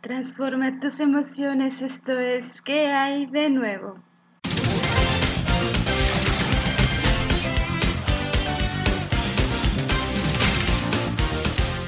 Transforma tus emociones, esto es ¿Qué hay de nuevo?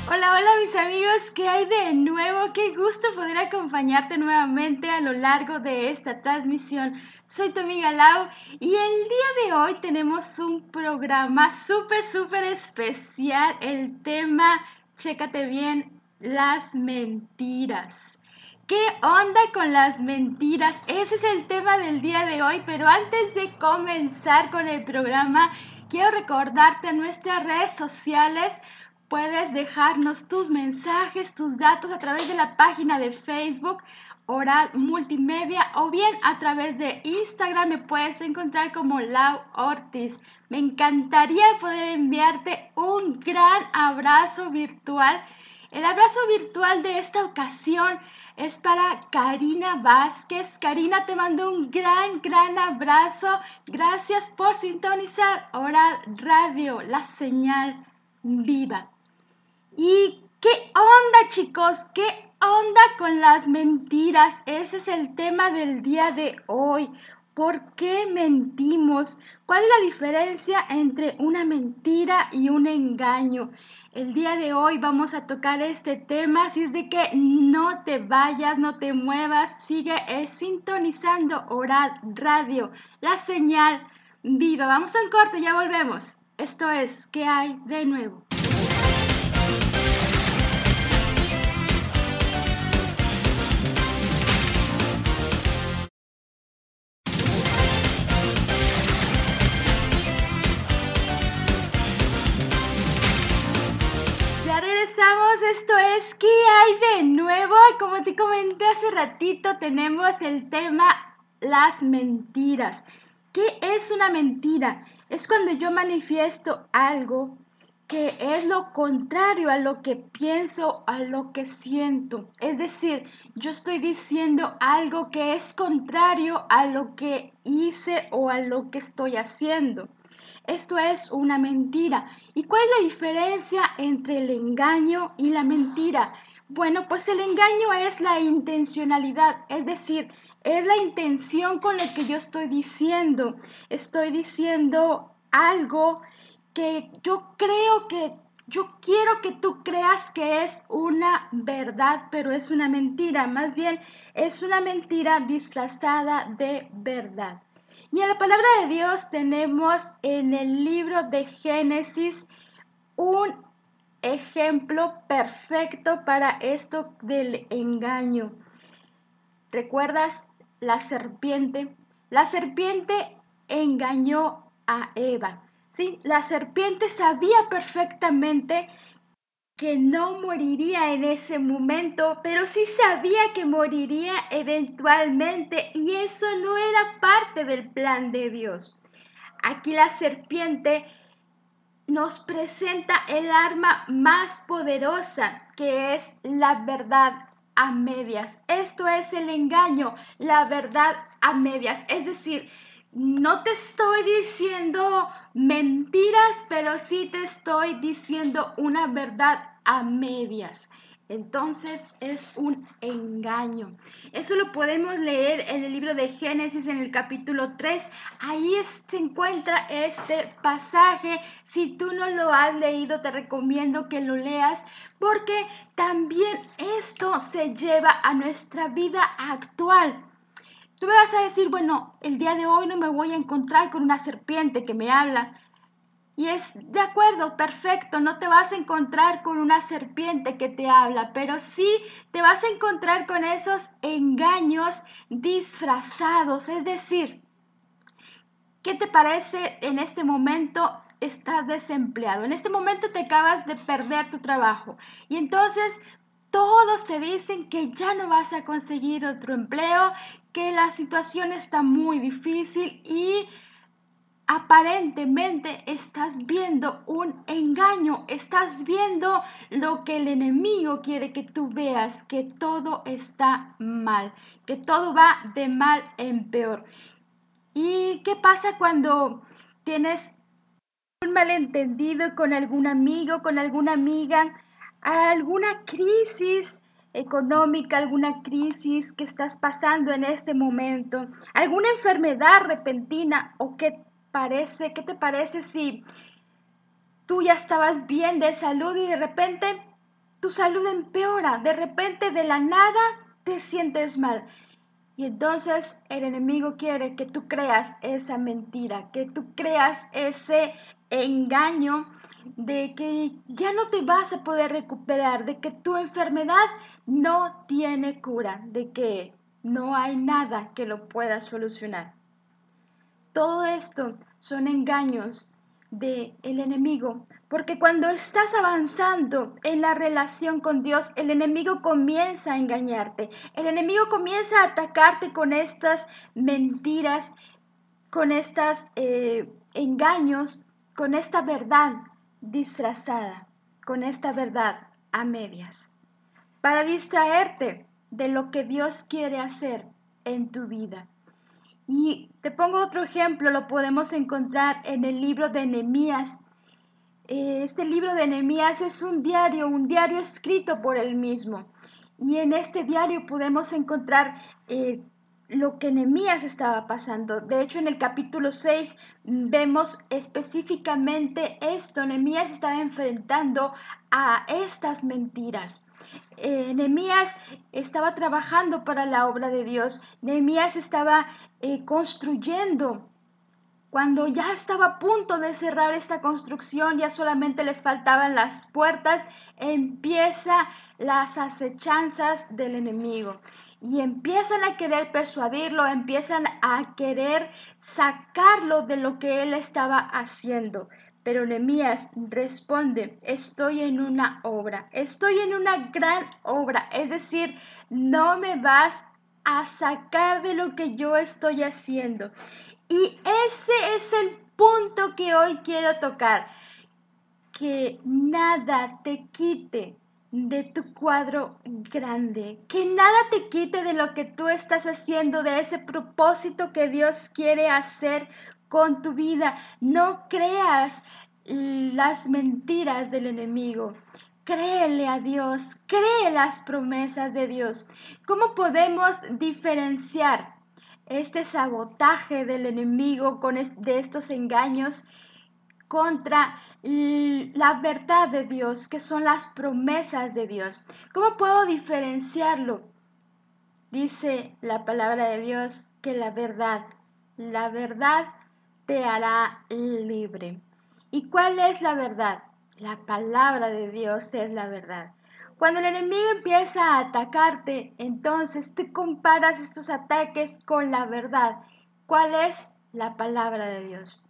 Hola, hola mis amigos, ¿qué hay de nuevo? Qué gusto poder acompañarte nuevamente a lo largo de esta transmisión. Soy tu amiga Lau y el día de hoy tenemos un programa súper, súper especial. El tema, chécate bien, las mentiras. ¿Qué onda con las mentiras? Ese es el tema del día de hoy, pero antes de comenzar con el programa, quiero recordarte a nuestras redes sociales. Puedes dejarnos tus mensajes, tus datos a través de la página de Facebook Oral Multimedia o bien a través de Instagram me puedes encontrar como Lau Ortiz. Me encantaría poder enviarte un gran abrazo virtual el abrazo virtual de esta ocasión es para Karina Vázquez. Karina, te mando un gran, gran abrazo. Gracias por sintonizar Oral Radio, la señal viva. ¿Y qué onda, chicos? ¿Qué onda con las mentiras? Ese es el tema del día de hoy. ¿Por qué mentimos? ¿Cuál es la diferencia entre una mentira y un engaño? El día de hoy vamos a tocar este tema, así es de que no te vayas, no te muevas, sigue sintonizando Oral Radio, la señal viva. Vamos a un corte, ya volvemos. Esto es, ¿qué hay de nuevo? Esto es ¿Qué hay de nuevo? Como te comenté hace ratito, tenemos el tema las mentiras. ¿Qué es una mentira? Es cuando yo manifiesto algo que es lo contrario a lo que pienso, a lo que siento. Es decir, yo estoy diciendo algo que es contrario a lo que hice o a lo que estoy haciendo. Esto es una mentira. ¿Y cuál es la diferencia entre el engaño y la mentira? Bueno, pues el engaño es la intencionalidad, es decir, es la intención con lo que yo estoy diciendo. Estoy diciendo algo que yo creo que, yo quiero que tú creas que es una verdad, pero es una mentira. Más bien, es una mentira disfrazada de verdad. Y en la palabra de Dios tenemos en el libro de Génesis un ejemplo perfecto para esto del engaño. ¿Recuerdas la serpiente? La serpiente engañó a Eva. Sí, la serpiente sabía perfectamente que no moriría en ese momento, pero sí sabía que moriría eventualmente y eso no era parte del plan de Dios. Aquí la serpiente nos presenta el arma más poderosa que es la verdad a medias. Esto es el engaño, la verdad a medias. Es decir, no te estoy diciendo mentiras, pero sí te estoy diciendo una verdad a medias. Entonces es un engaño. Eso lo podemos leer en el libro de Génesis en el capítulo 3. Ahí se encuentra este pasaje. Si tú no lo has leído, te recomiendo que lo leas porque también esto se lleva a nuestra vida actual. Tú me vas a decir, bueno, el día de hoy no me voy a encontrar con una serpiente que me habla. Y es de acuerdo, perfecto, no te vas a encontrar con una serpiente que te habla, pero sí te vas a encontrar con esos engaños disfrazados. Es decir, ¿qué te parece en este momento estás desempleado? En este momento te acabas de perder tu trabajo y entonces todos te dicen que ya no vas a conseguir otro empleo, que la situación está muy difícil y aparentemente estás viendo un engaño, estás viendo lo que el enemigo quiere que tú veas, que todo está mal, que todo va de mal en peor. ¿Y qué pasa cuando tienes un malentendido con algún amigo, con alguna amiga, alguna crisis económica, alguna crisis que estás pasando en este momento, alguna enfermedad repentina o qué parece, qué te parece si tú ya estabas bien de salud y de repente tu salud empeora, de repente de la nada te sientes mal. Y entonces el enemigo quiere que tú creas esa mentira, que tú creas ese engaño de que ya no te vas a poder recuperar, de que tu enfermedad no tiene cura, de que no hay nada que lo pueda solucionar. Todo esto son engaños del el enemigo, porque cuando estás avanzando en la relación con Dios, el enemigo comienza a engañarte, el enemigo comienza a atacarte con estas mentiras, con estos eh, engaños, con esta verdad disfrazada, con esta verdad a medias, para distraerte de lo que Dios quiere hacer en tu vida. Y te pongo otro ejemplo, lo podemos encontrar en el libro de Nehemías. Eh, este libro de Nehemías es un diario, un diario escrito por él mismo. Y en este diario podemos encontrar eh, lo que Nehemías estaba pasando. De hecho, en el capítulo 6 vemos específicamente esto. Nehemías estaba enfrentando a estas mentiras. Eh, Nehemías estaba trabajando para la obra de Dios. Nehemías estaba eh, construyendo. Cuando ya estaba a punto de cerrar esta construcción, ya solamente le faltaban las puertas, empieza las acechanzas del enemigo y empiezan a querer persuadirlo, empiezan a querer sacarlo de lo que él estaba haciendo. Pero Nehemías responde, estoy en una obra, estoy en una gran obra, es decir, no me vas a sacar de lo que yo estoy haciendo. Y ese es el punto que hoy quiero tocar, que nada te quite de tu cuadro grande, que nada te quite de lo que tú estás haciendo, de ese propósito que Dios quiere hacer con tu vida. No creas las mentiras del enemigo. Créele a Dios, cree las promesas de Dios. ¿Cómo podemos diferenciar este sabotaje del enemigo con de estos engaños contra la verdad de Dios, que son las promesas de Dios. ¿Cómo puedo diferenciarlo? Dice la palabra de Dios que la verdad, la verdad te hará libre. ¿Y cuál es la verdad? La palabra de Dios es la verdad. Cuando el enemigo empieza a atacarte, entonces tú comparas estos ataques con la verdad. ¿Cuál es la palabra de Dios?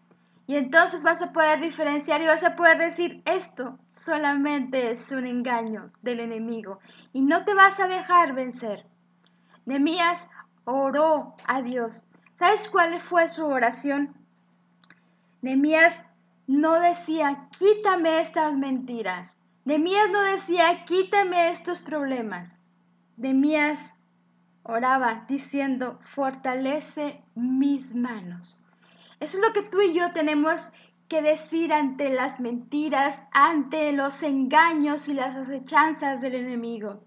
Y entonces vas a poder diferenciar y vas a poder decir, esto solamente es un engaño del enemigo y no te vas a dejar vencer. Nemías oró a Dios. ¿Sabes cuál fue su oración? Nemías no decía, quítame estas mentiras. Nemías no decía, quítame estos problemas. Nemías oraba diciendo, fortalece mis manos. Eso es lo que tú y yo tenemos que decir ante las mentiras, ante los engaños y las acechanzas del enemigo.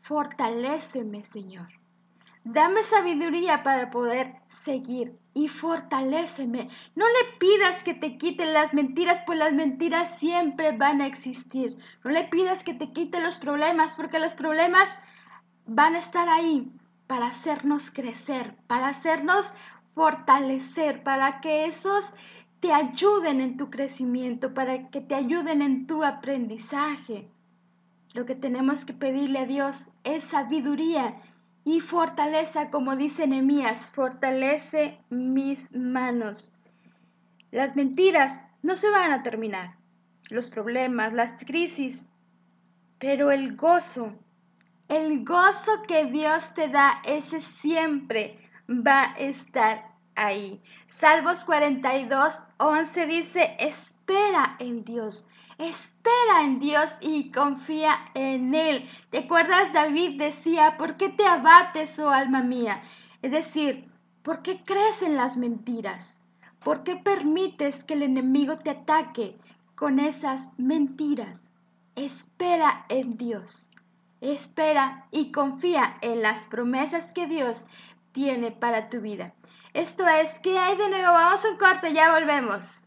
Fortaléceme, Señor. Dame sabiduría para poder seguir y fortaléceme. No le pidas que te quiten las mentiras, pues las mentiras siempre van a existir. No le pidas que te quite los problemas, porque los problemas van a estar ahí para hacernos crecer, para hacernos fortalecer, para que esos te ayuden en tu crecimiento, para que te ayuden en tu aprendizaje. Lo que tenemos que pedirle a Dios es sabiduría y fortaleza, como dice Nehemías, fortalece mis manos. Las mentiras no se van a terminar, los problemas, las crisis, pero el gozo, el gozo que Dios te da, ese siempre va a estar ahí. Salmos 42, 11 dice, espera en Dios. Espera en Dios y confía en Él. ¿Te acuerdas? David decía, ¿por qué te abates, oh alma mía? Es decir, ¿por qué crees en las mentiras? ¿Por qué permites que el enemigo te ataque con esas mentiras? Espera en Dios. espera y confía en las promesas que Dios tiene para tu vida. Esto es, ¿qué hay de nuevo? Vamos a un corte, ya volvemos.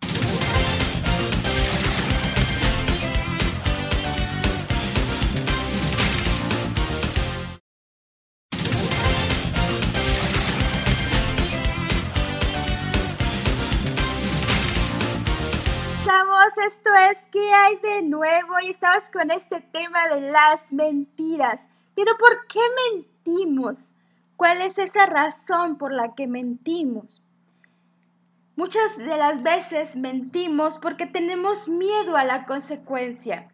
esto es ¿Qué hay de nuevo? Y estamos con este tema de las mentiras. Pero ¿por qué mentimos? ¿Cuál es esa razón por la que mentimos? Muchas de las veces mentimos porque tenemos miedo a la consecuencia.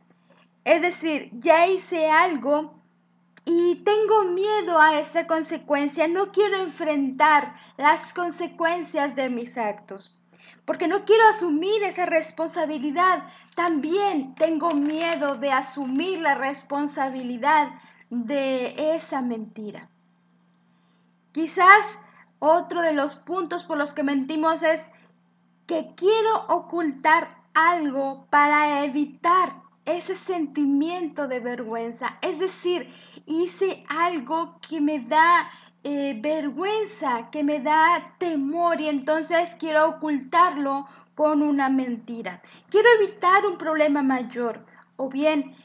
Es decir, ya hice algo y tengo miedo a esta consecuencia, no quiero enfrentar las consecuencias de mis actos porque no quiero asumir esa responsabilidad. También tengo miedo de asumir la responsabilidad de esa mentira. Quizás otro de los puntos por los que mentimos es que quiero ocultar algo para evitar ese sentimiento de vergüenza. Es decir, hice algo que me da eh, vergüenza, que me da temor y entonces quiero ocultarlo con una mentira. Quiero evitar un problema mayor o bien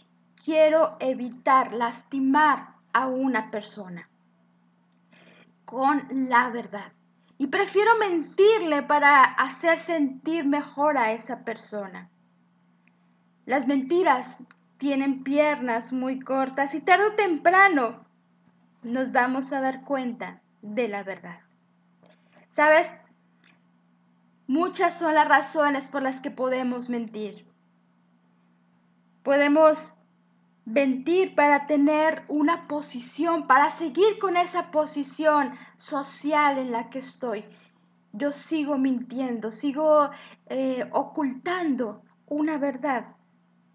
quiero evitar lastimar a una persona con la verdad. Y prefiero mentirle para hacer sentir mejor a esa persona. Las mentiras tienen piernas muy cortas y tarde o temprano nos vamos a dar cuenta de la verdad. ¿Sabes? Muchas son las razones por las que podemos mentir. Podemos mentir para tener una posición, para seguir con esa posición social en la que estoy. Yo sigo mintiendo, sigo eh, ocultando una verdad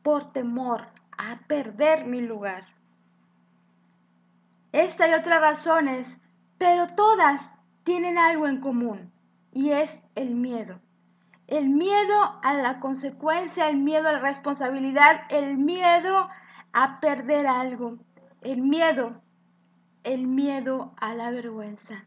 por temor a perder mi lugar. Esta y otras razones, pero todas tienen algo en común y es el miedo. El miedo a la consecuencia, el miedo a la responsabilidad, el miedo a perder algo, el miedo, el miedo a la vergüenza.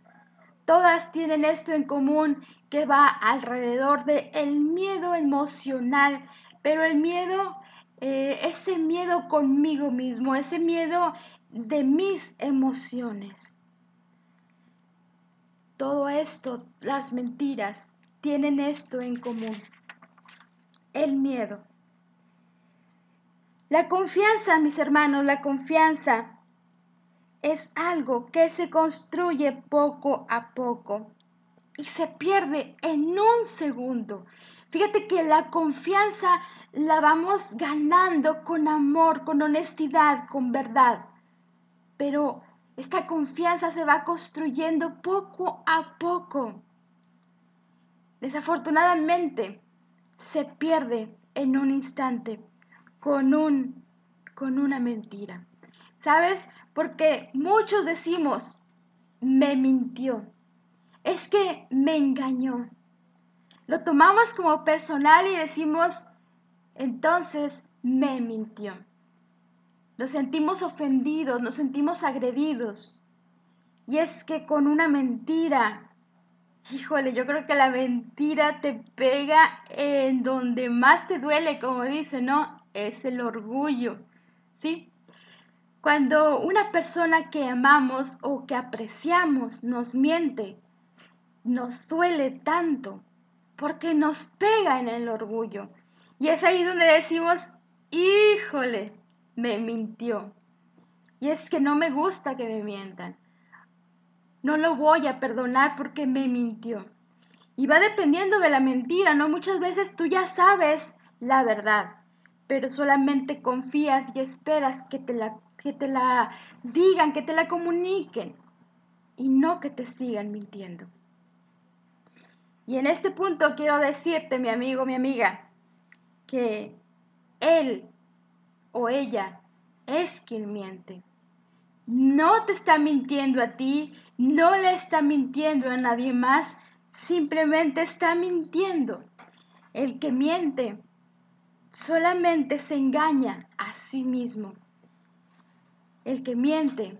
Todas tienen esto en común que va alrededor de el miedo emocional, pero el miedo, eh, ese miedo conmigo mismo, ese miedo de mis emociones. Todo esto, las mentiras, tienen esto en común. El miedo. La confianza, mis hermanos, la confianza es algo que se construye poco a poco y se pierde en un segundo. Fíjate que la confianza la vamos ganando con amor, con honestidad, con verdad pero esta confianza se va construyendo poco a poco. Desafortunadamente, se pierde en un instante con, un, con una mentira. ¿Sabes? Porque muchos decimos, me mintió. Es que me engañó. Lo tomamos como personal y decimos, entonces me mintió. Nos sentimos ofendidos, nos sentimos agredidos. Y es que con una mentira, híjole, yo creo que la mentira te pega en donde más te duele, como dice, ¿no? Es el orgullo, ¿sí? Cuando una persona que amamos o que apreciamos nos miente, nos duele tanto porque nos pega en el orgullo. Y es ahí donde decimos, híjole, me mintió. Y es que no me gusta que me mientan. No lo voy a perdonar porque me mintió. Y va dependiendo de la mentira, ¿no? Muchas veces tú ya sabes la verdad, pero solamente confías y esperas que te la, que te la digan, que te la comuniquen y no que te sigan mintiendo. Y en este punto quiero decirte, mi amigo, mi amiga, que él o ella es quien miente. No te está mintiendo a ti, no le está mintiendo a nadie más, simplemente está mintiendo. El que miente solamente se engaña a sí mismo. el que miente,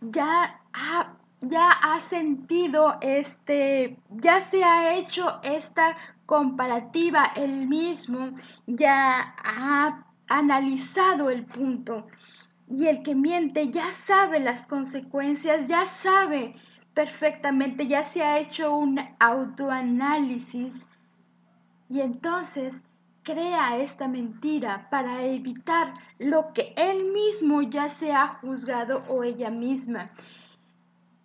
ya ha, ya ha sentido este, ya se ha hecho esta comparativa él mismo, ya ha analizado el punto. Y el que miente ya sabe las consecuencias, ya sabe perfectamente, ya se ha hecho un autoanálisis y entonces crea esta mentira para evitar lo que él mismo ya se ha juzgado o ella misma.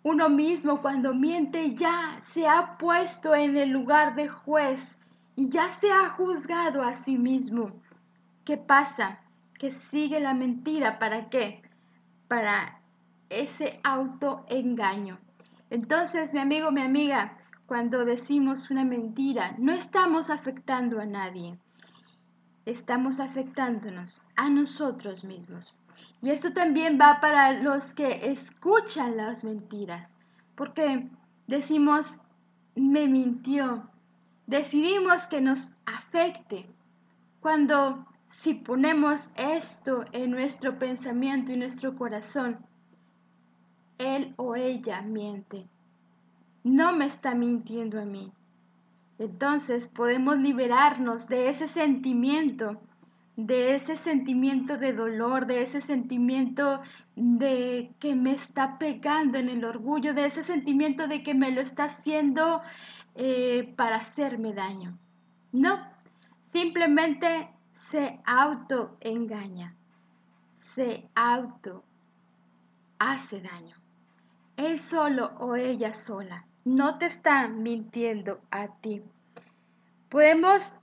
Uno mismo cuando miente ya se ha puesto en el lugar de juez y ya se ha juzgado a sí mismo. ¿Qué pasa? Que sigue la mentira. ¿Para qué? Para ese autoengaño. Entonces, mi amigo, mi amiga, cuando decimos una mentira, no estamos afectando a nadie estamos afectándonos a nosotros mismos. Y esto también va para los que escuchan las mentiras, porque decimos, me mintió, decidimos que nos afecte, cuando si ponemos esto en nuestro pensamiento y nuestro corazón, él o ella miente, no me está mintiendo a mí, entonces podemos liberarnos de ese sentimiento, de ese sentimiento de dolor, de ese sentimiento de que me está pegando en el orgullo, de ese sentimiento de que me lo está haciendo eh, para hacerme daño. No, simplemente se autoengaña, se auto hace daño. Él solo o ella sola no te están mintiendo a ti. Podemos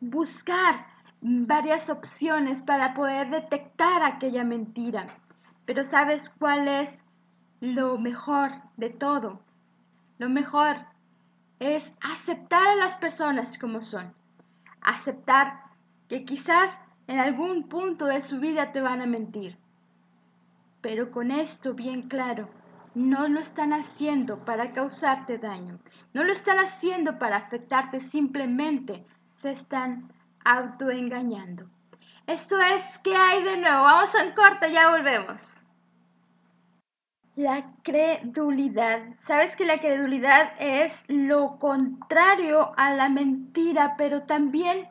buscar varias opciones para poder detectar aquella mentira, pero ¿sabes cuál es lo mejor de todo? Lo mejor es aceptar a las personas como son, aceptar que quizás en algún punto de su vida te van a mentir, pero con esto bien claro, no lo están haciendo para causarte daño, no lo están haciendo para afectarte, simplemente se están autoengañando. Esto es, ¿qué hay de nuevo? Vamos a un corte, ya volvemos. La credulidad. ¿Sabes que la credulidad es lo contrario a la mentira, pero también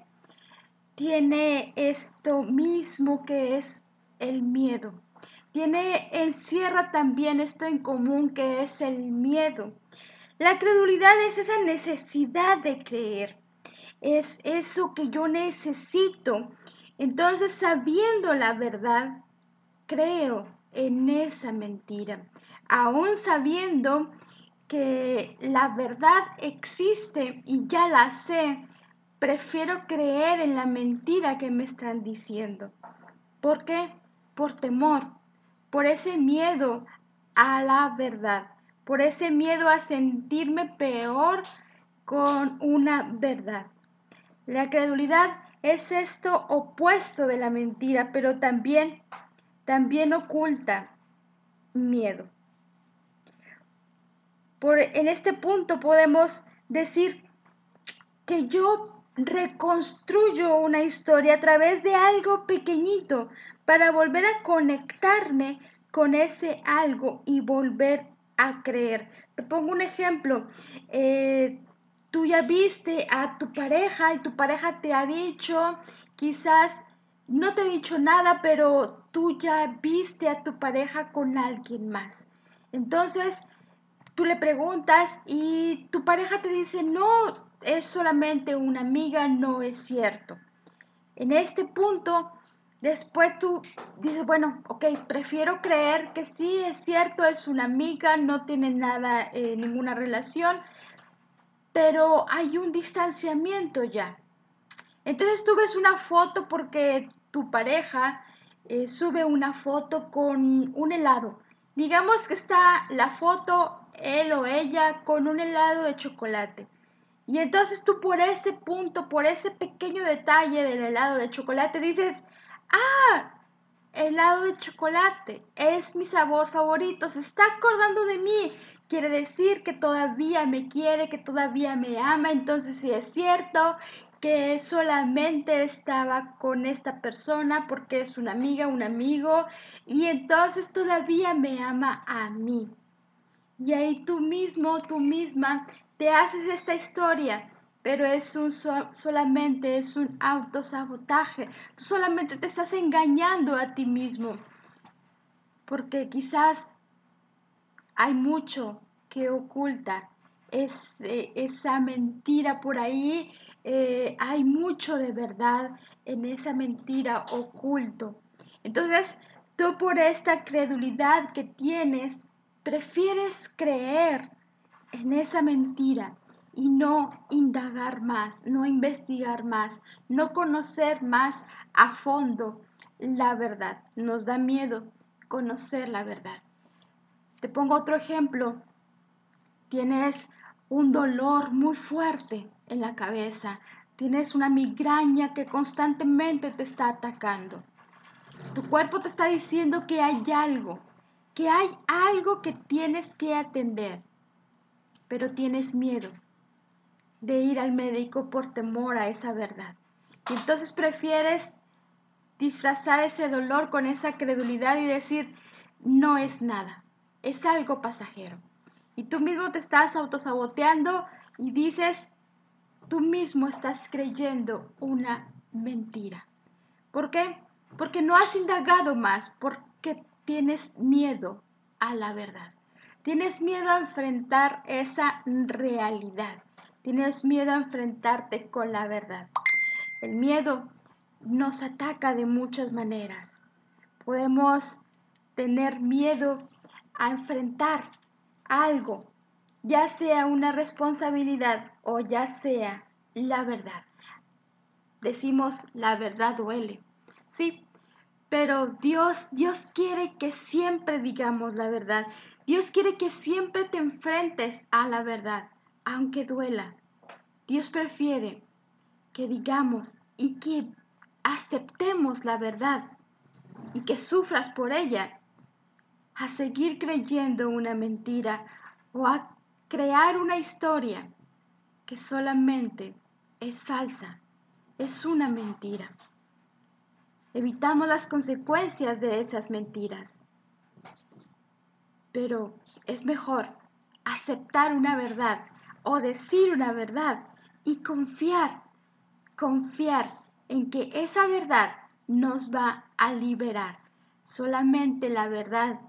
tiene esto mismo que es el miedo? Tiene, encierra también esto en común que es el miedo. La credulidad es esa necesidad de creer, es eso que yo necesito. Entonces, sabiendo la verdad, creo en esa mentira, aún sabiendo que la verdad existe y ya la sé, prefiero creer en la mentira que me están diciendo. ¿Por qué? Por temor, por ese miedo a la verdad, por ese miedo a sentirme peor con una verdad. La credulidad es esto opuesto de la mentira, pero también también oculta miedo. Por, en este punto podemos decir que yo reconstruyo una historia a través de algo pequeñito, para volver a conectarme con ese algo y volver a creer. Te pongo un ejemplo. Eh, tú ya viste a tu pareja y tu pareja te ha dicho, quizás no te ha dicho nada, pero tú ya viste a tu pareja con alguien más. Entonces, tú le preguntas y tu pareja te dice, no, es solamente una amiga, no es cierto. En este punto, Después tú dices, bueno, ok, prefiero creer que sí es cierto, es una amiga, no tiene nada, eh, ninguna relación, pero hay un distanciamiento ya. Entonces tú ves una foto porque tu pareja eh, sube una foto con un helado. Digamos que está la foto, él o ella, con un helado de chocolate. Y entonces tú por ese punto, por ese pequeño detalle del helado de chocolate, dices, Ah, helado de chocolate. Es mi sabor favorito. Se está acordando de mí. Quiere decir que todavía me quiere, que todavía me ama. Entonces, si es cierto que solamente estaba con esta persona porque es una amiga, un amigo, y entonces todavía me ama a mí. Y ahí tú mismo, tú misma, te haces esta historia, pero es un solamente es un autosabotaje. Tú solamente te estás engañando a ti mismo, porque quizás hay mucho que oculta esa mentira por ahí eh, hay mucho de verdad en esa mentira oculto. Entonces, tú por esta credulidad que tienes, prefieres creer en esa mentira y no indagar más, no investigar más, no conocer más a fondo la verdad. Nos da miedo conocer la verdad. Te pongo otro ejemplo. Tienes un dolor muy fuerte en la cabeza, tienes una migraña que constantemente te está atacando. Tu cuerpo te está diciendo que hay algo, que hay algo que tienes que atender, pero tienes miedo de ir al médico por temor a esa verdad. Y entonces prefieres disfrazar ese dolor con esa credulidad y decir, no es nada, es algo pasajero. Y tú mismo te estás autosaboteando y dices, tú mismo estás creyendo una mentira. ¿Por qué? Porque no has indagado más, porque tienes miedo a la verdad. Tienes miedo a enfrentar esa realidad. Tienes miedo a enfrentarte con la verdad. El miedo nos ataca de muchas maneras. Podemos tener miedo a enfrentar algo, ya sea una responsabilidad o ya sea la verdad. Decimos la verdad duele, sí, pero Dios, Dios quiere que siempre digamos la verdad. Dios quiere que siempre te enfrentes a la verdad, aunque duela. Dios prefiere que digamos y que aceptemos la verdad y que sufras por ella a seguir creyendo una mentira o a crear una historia que solamente es falsa, es una mentira. Evitamos las consecuencias de esas mentiras. Pero es mejor aceptar una verdad o decir una verdad y confiar, confiar en que esa verdad nos va a liberar. Solamente la verdad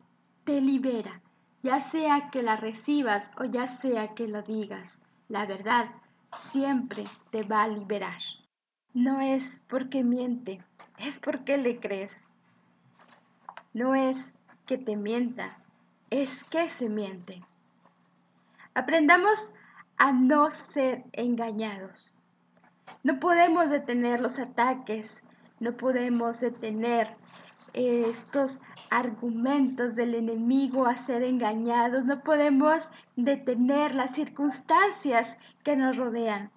te libera, ya sea que la recibas o ya sea que lo digas. La verdad siempre te va a liberar. No es porque miente, es porque le crees. No es que te mienta, es que se miente. Aprendamos a no ser engañados. No podemos detener los ataques, no podemos detener estos argumentos del enemigo a ser engañados, no podemos detener las circunstancias que nos rodean,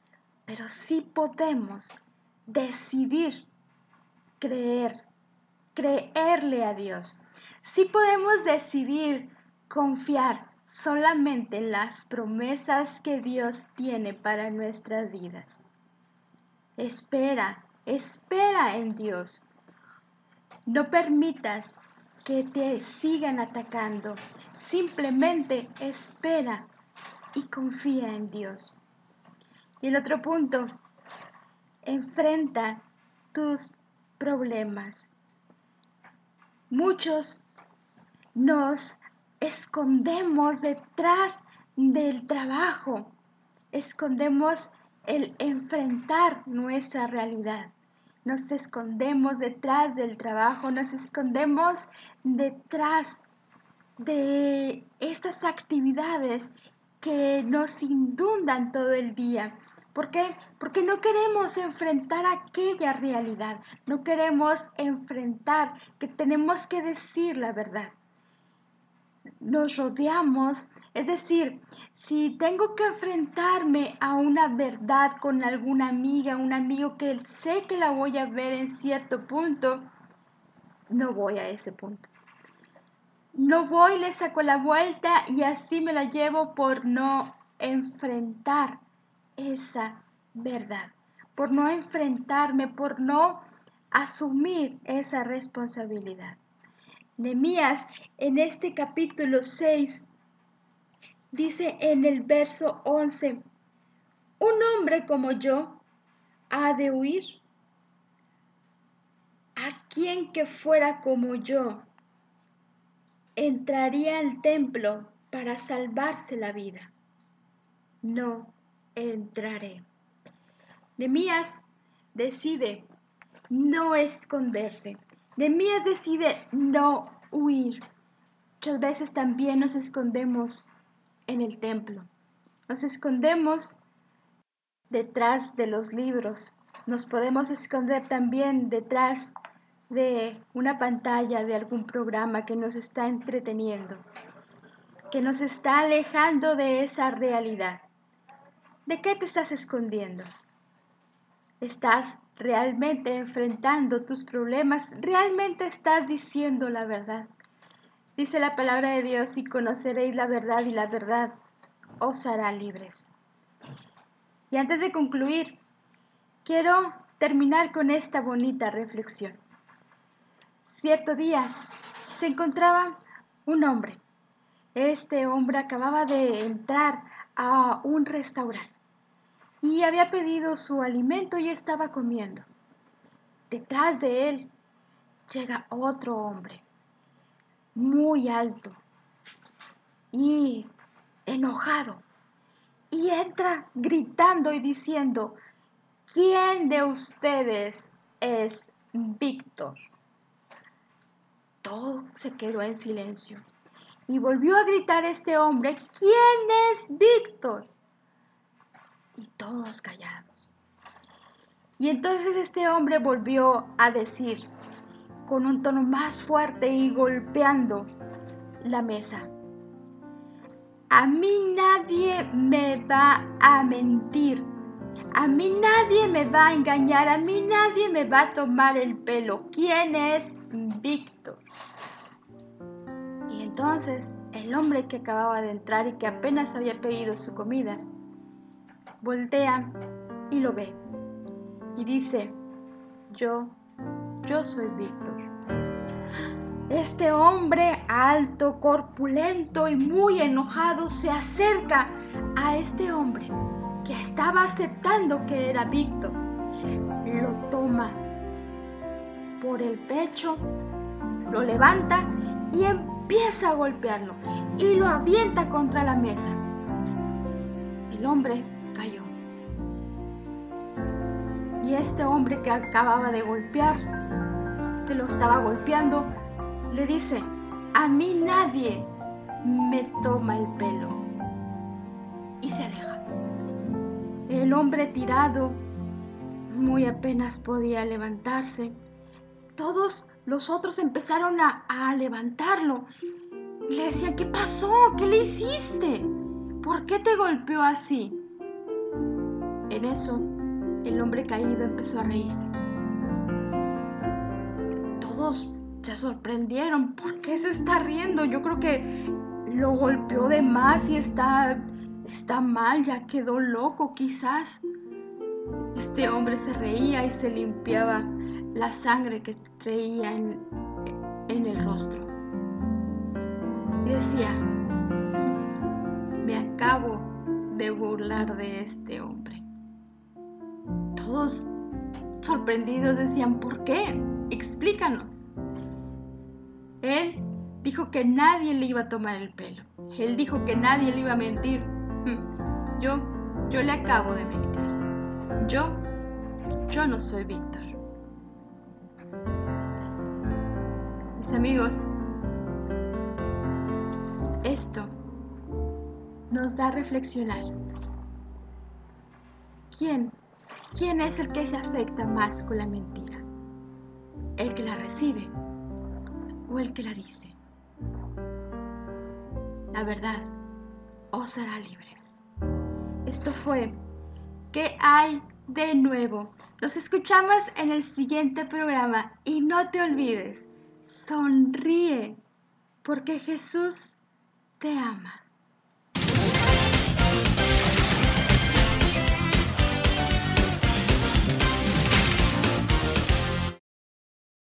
pero sí podemos decidir creer, creerle a Dios. Sí podemos decidir confiar solamente en las promesas que Dios tiene para nuestras vidas. Espera, espera en Dios. No permitas que te sigan atacando. Simplemente espera y confía en Dios. Y el otro punto, enfrenta tus problemas. Muchos nos escondemos detrás del trabajo, escondemos el enfrentar nuestra realidad nos escondemos detrás del trabajo, nos escondemos detrás de estas actividades que nos inundan todo el día. ¿Por qué? Porque no queremos enfrentar aquella realidad, no queremos enfrentar que tenemos que decir la verdad. Nos rodeamos es decir, si tengo que enfrentarme a una verdad con alguna amiga, un amigo que sé que la voy a ver en cierto punto, no voy a ese punto. No voy, le saco la vuelta y así me la llevo por no enfrentar esa verdad, por no enfrentarme, por no asumir esa responsabilidad. Nemías en este capítulo 6 dice en el verso 11, un hombre como yo ha de huir. ¿A quien que fuera como yo entraría al templo para salvarse la vida? No entraré. Nemías decide no esconderse. Nemías decide no huir. Muchas veces también nos escondemos en el templo. Nos escondemos detrás de los libros. Nos podemos esconder también detrás de una pantalla de algún programa que nos está entreteniendo, que nos está alejando de esa realidad. ¿De qué te estás escondiendo? ¿Estás realmente enfrentando tus problemas? ¿Realmente estás diciendo la verdad? Dice la palabra de Dios y conoceréis la verdad y la verdad os hará libres. Y antes de concluir, quiero terminar con esta bonita reflexión. Cierto día se encontraba un hombre. Este hombre acababa de entrar a un restaurante y había pedido su alimento y estaba comiendo. Detrás de él llega otro hombre, muy alto y enojado, y entra gritando y diciendo, ¿quién de ustedes es Víctor? Todo se quedó en silencio. Y volvió a gritar este hombre, ¿quién es Víctor? Y todos callados. Y entonces este hombre volvió a decir, con un tono más fuerte y golpeando la mesa, a mí nadie me va a mentir, a mí nadie me va a engañar, a mí nadie me va a tomar el pelo. ¿Quién es Víctor? Y entonces el hombre que acababa de entrar y que apenas había pedido su comida, voltea y lo ve. Y dice, yo, yo soy Víctor. Este hombre alto, corpulento y muy enojado se acerca a este hombre que estaba aceptando que era Víctor. Lo toma por el pecho, lo levanta y empieza a golpearlo y lo avienta contra la mesa. El hombre y este hombre que acababa de golpear, que lo estaba golpeando, le dice, a mí nadie me toma el pelo. Y se aleja. El hombre tirado, muy apenas podía levantarse. Todos los otros empezaron a, a levantarlo. Le decían, ¿qué pasó? ¿Qué le hiciste? ¿Por qué te golpeó así? En eso el hombre caído empezó a reírse. Todos se sorprendieron. ¿Por qué se está riendo? Yo creo que lo golpeó de más y está, está mal, ya quedó loco quizás. Este hombre se reía y se limpiaba la sangre que traía en, en el rostro. Y decía, me acabo de burlar de este hombre todos sorprendidos decían, ¿por qué? Explícanos. Él dijo que nadie le iba a tomar el pelo. Él dijo que nadie le iba a mentir. Hmm. Yo, yo le acabo de mentir. Yo, yo no soy Víctor. Mis amigos, esto nos da a reflexionar. ¿Quién ¿Quién es el que se afecta más con la mentira? ¿El que la recibe o el que la dice? La verdad os hará libres. Esto fue ¿Qué hay de nuevo? Nos escuchamos en el siguiente programa y no te olvides, sonríe porque Jesús te ama.